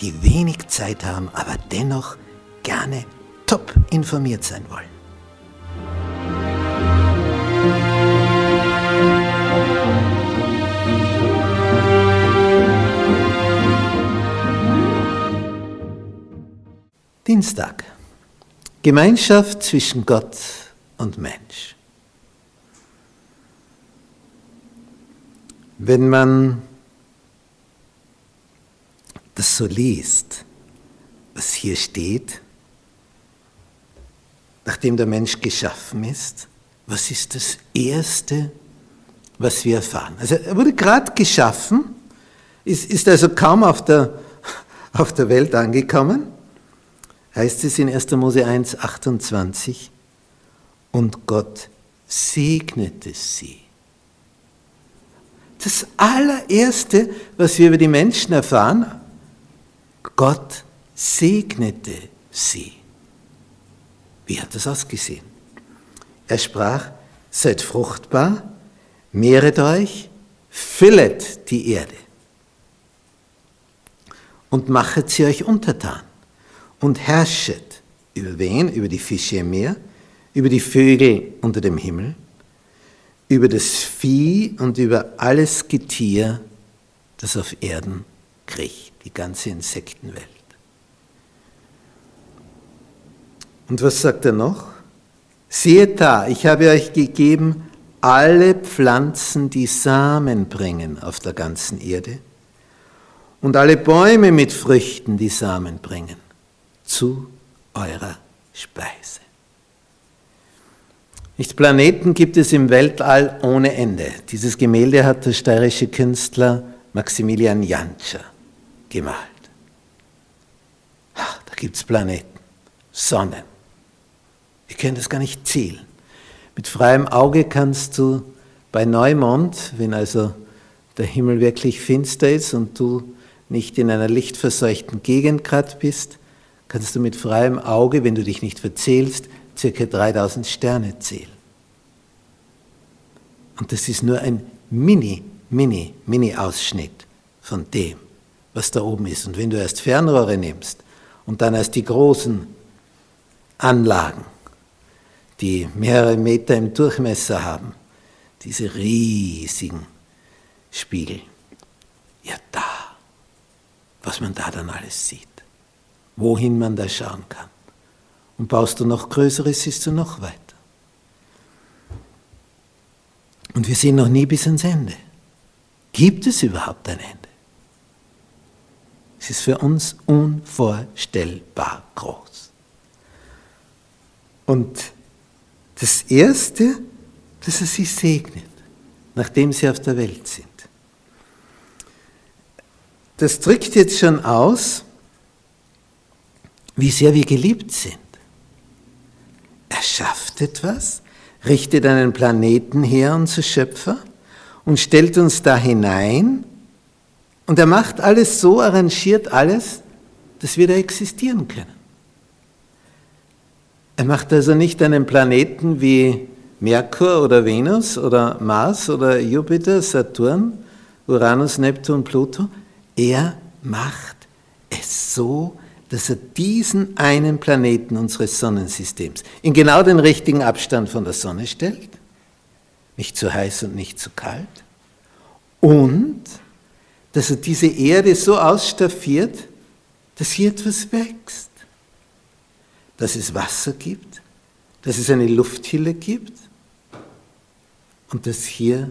die wenig Zeit haben, aber dennoch gerne top informiert sein wollen. Dienstag. Gemeinschaft zwischen Gott und Mensch. Wenn man das so liest, was hier steht, nachdem der Mensch geschaffen ist, was ist das Erste, was wir erfahren? Also er wurde gerade geschaffen, ist, ist also kaum auf der, auf der Welt angekommen, heißt es in 1. Mose 1, 28, und Gott segnete sie. Das allererste, was wir über die Menschen erfahren, Gott segnete sie. Wie hat das ausgesehen? Er sprach, seid fruchtbar, mehret euch, füllet die Erde und machet sie euch untertan und herrschet über wen? Über die Fische im Meer, über die Vögel unter dem Himmel, über das Vieh und über alles Getier, das auf Erden kriecht, die ganze Insektenwelt. Und was sagt er noch? Seht da, ich habe euch gegeben alle Pflanzen, die Samen bringen auf der ganzen Erde und alle Bäume mit Früchten, die Samen bringen, zu eurer Speise. Nicht Planeten gibt es im Weltall ohne Ende. Dieses Gemälde hat der steirische Künstler Maximilian Jantscher gemalt. Ach, da gibt es Planeten, Sonnen. Wir können das gar nicht zählen. Mit freiem Auge kannst du bei Neumond, wenn also der Himmel wirklich finster ist und du nicht in einer lichtverseuchten Gegend gerade bist, kannst du mit freiem Auge, wenn du dich nicht verzählst, circa 3000 Sterne zählen. Und das ist nur ein mini, mini, mini Ausschnitt von dem, was da oben ist. Und wenn du erst Fernrohre nimmst und dann erst die großen Anlagen, die mehrere Meter im Durchmesser haben, diese riesigen Spiegel, ja da, was man da dann alles sieht, wohin man da schauen kann. Und baust du noch Größeres, siehst du noch weiter. Und wir sehen noch nie bis ans Ende. Gibt es überhaupt ein Ende? Es ist für uns unvorstellbar groß. Und das Erste, dass er sie segnet, nachdem sie auf der Welt sind. Das drückt jetzt schon aus, wie sehr wir geliebt sind. Er schafft etwas, richtet einen Planeten her, unser Schöpfer, und stellt uns da hinein. Und er macht alles so, arrangiert alles, dass wir da existieren können. Er macht also nicht einen Planeten wie Merkur oder Venus oder Mars oder Jupiter, Saturn, Uranus, Neptun, Pluto. Er macht es so, dass er diesen einen Planeten unseres Sonnensystems in genau den richtigen Abstand von der Sonne stellt, nicht zu heiß und nicht zu kalt, und dass er diese Erde so ausstaffiert, dass hier etwas wächst, dass es Wasser gibt, dass es eine Lufthülle gibt und dass hier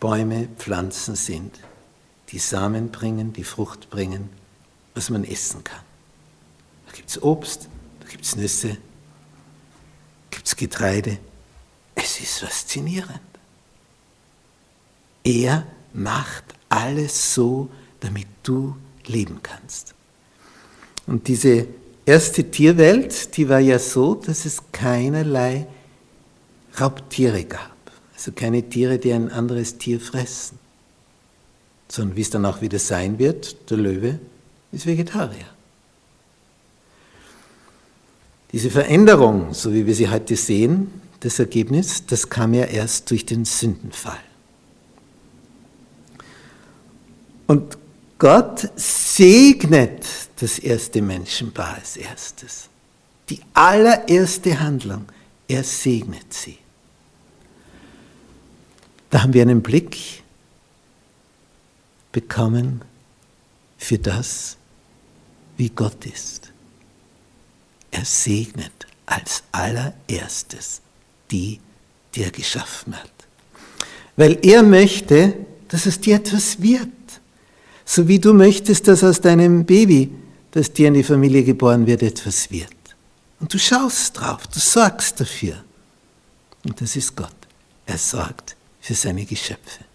Bäume, Pflanzen sind, die Samen bringen, die Frucht bringen, was man essen kann. Da gibt es Obst, da gibt es Nüsse, da gibt es Getreide. Es ist faszinierend. Er macht alles so, damit du leben kannst. Und diese erste Tierwelt, die war ja so, dass es keinerlei Raubtiere gab. Also keine Tiere, die ein anderes Tier fressen. Sondern wie es dann auch wieder sein wird, der Löwe ist Vegetarier. Diese Veränderung, so wie wir sie heute sehen, das Ergebnis, das kam ja erst durch den Sündenfall. Und Gott segnet das erste Menschenpaar als erstes. Die allererste Handlung, er segnet sie. Da haben wir einen Blick bekommen für das, wie Gott ist. Er segnet als allererstes die, die er geschaffen hat. Weil er möchte, dass es dir etwas wird. So wie du möchtest, dass aus deinem Baby, das dir in die Familie geboren wird, etwas wird. Und du schaust drauf, du sorgst dafür. Und das ist Gott. Er sorgt für seine Geschöpfe.